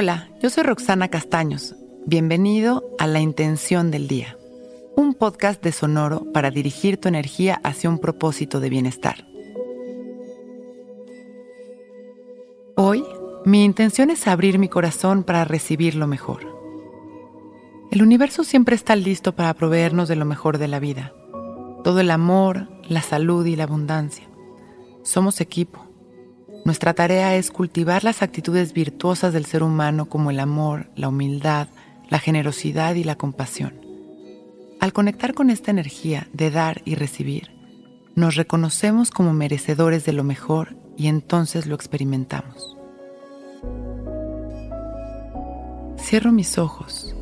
Hola, yo soy Roxana Castaños. Bienvenido a La Intención del Día, un podcast de Sonoro para dirigir tu energía hacia un propósito de bienestar. Hoy, mi intención es abrir mi corazón para recibir lo mejor. El universo siempre está listo para proveernos de lo mejor de la vida, todo el amor, la salud y la abundancia. Somos equipo nuestra tarea es cultivar las actitudes virtuosas del ser humano como el amor, la humildad, la generosidad y la compasión. Al conectar con esta energía de dar y recibir, nos reconocemos como merecedores de lo mejor y entonces lo experimentamos. Cierro mis ojos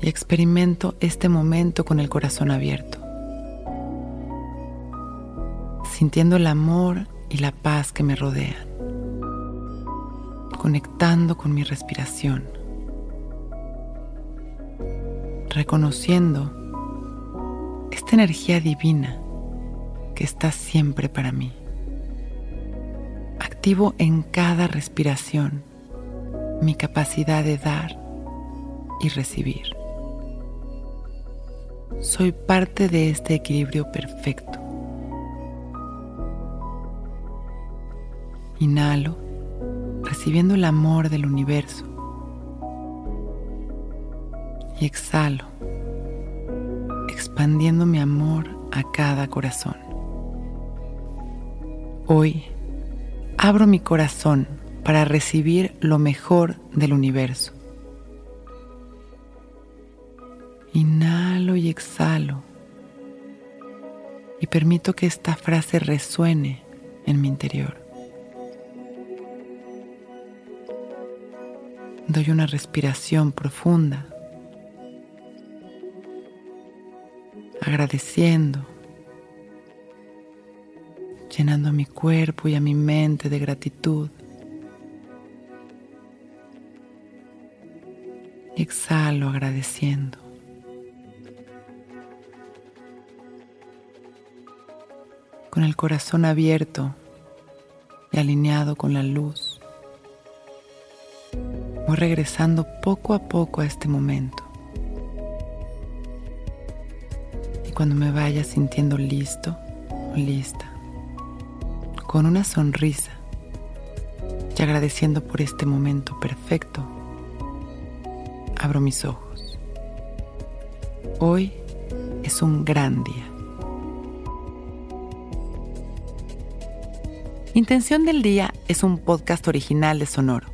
y experimento este momento con el corazón abierto, sintiendo el amor y la paz que me rodean, conectando con mi respiración, reconociendo esta energía divina que está siempre para mí. Activo en cada respiración mi capacidad de dar y recibir. Soy parte de este equilibrio perfecto. Inhalo, recibiendo el amor del universo. Y exhalo, expandiendo mi amor a cada corazón. Hoy abro mi corazón para recibir lo mejor del universo. Inhalo y exhalo y permito que esta frase resuene en mi interior. Doy una respiración profunda, agradeciendo, llenando a mi cuerpo y a mi mente de gratitud. Exhalo agradeciendo. Con el corazón abierto y alineado con la luz Voy regresando poco a poco a este momento. Y cuando me vaya sintiendo listo lista, con una sonrisa y agradeciendo por este momento perfecto, abro mis ojos. Hoy es un gran día. Intención del Día es un podcast original de Sonoro.